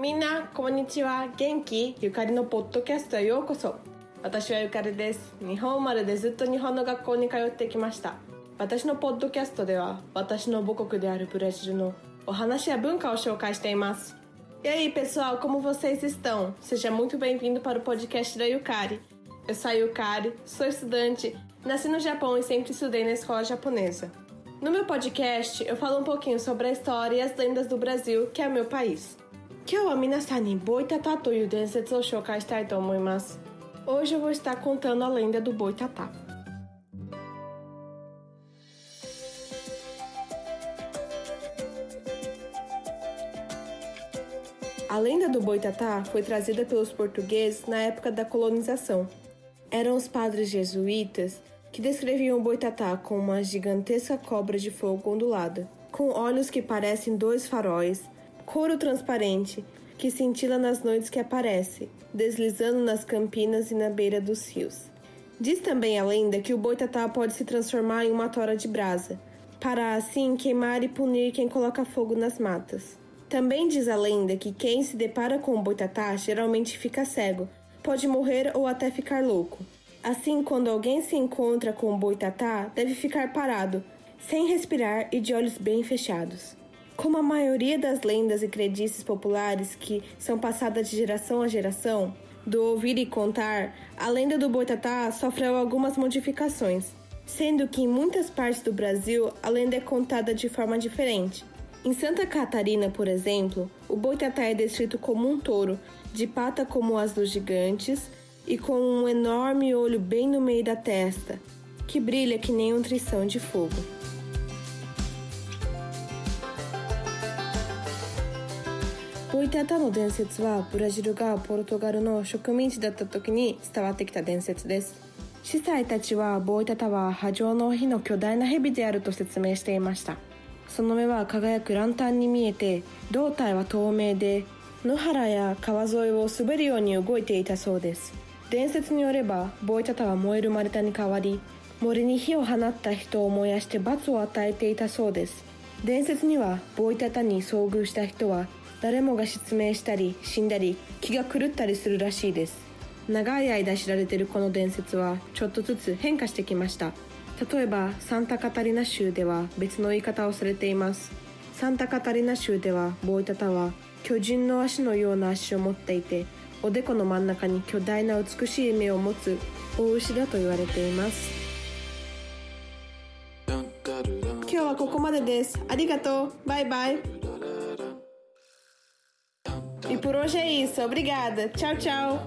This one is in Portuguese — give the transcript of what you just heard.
みんなこんにちは元気ゆかりのポッドキャストへようこそ私はゆかりです日本生まれでずっと日本の学校に通ってきました私のポッドキャストでは私の母国であるブラジルのお話や文化を紹介しています E aí, pessoal, como vocês estão? Seja muito bem-vindo para o podcast da Yukari. Eu sou a Yukari, sou estudante, nasci no Japão e sempre estudei na escola japonesa. No meu podcast, eu falo um pouquinho sobre a história e as lendas do Brasil, que é o meu país. Hoje eu vou estar contando a lenda do boi tatá. A lenda do boi tatá foi trazida pelos portugueses na época da colonização. Eram os padres jesuítas que descreviam o Boitatá como uma gigantesca cobra de fogo ondulada, com olhos que parecem dois faróis, couro transparente que cintila nas noites que aparece, deslizando nas campinas e na beira dos rios. Diz também a lenda que o Boitatá pode se transformar em uma tora de brasa, para assim queimar e punir quem coloca fogo nas matas. Também diz a lenda que quem se depara com o boitatá geralmente fica cego, pode morrer ou até ficar louco. Assim, quando alguém se encontra com o boitatá, deve ficar parado, sem respirar e de olhos bem fechados. Como a maioria das lendas e crendices populares que são passadas de geração a geração, do ouvir e contar, a lenda do boitatá sofreu algumas modificações, sendo que em muitas partes do Brasil a lenda é contada de forma diferente. Em Santa Catarina, por exemplo, o boitatá é descrito como um touro, de pata como as dos gigantes e com um enorme olho bem no meio da testa, que brilha que nem um trição de fogo. Boitatá の伝説はブラジルがポルトガルの植民地だった時に伝わってきた伝説です。司祭たちはボイタタは波状の火の巨大な蛇であると説明していました。その目は輝くランタンに見えて胴体は透明で野原や川沿いを滑るように動いていたそうです伝説によればボイタタは燃える丸太に変わり森に火を放った人を燃やして罰を与えていたそうです。伝説にはボイタタに遭遇した人は誰もが失明したり死んだり気が狂ったりするらしいです。長い間知られているこの伝説はちょっとずつ変化してきました。例えばサンタカタリナ州では別の言い方をされています。サンタカタリナ州ではボイタタは巨人の足のような足を持っていておでこの真ん中に巨大な美しい目を持つ大牛だと言われています今日はここまでですありがとうバイバイ E por hoje é isso. Obrigada. Tchau, tchau.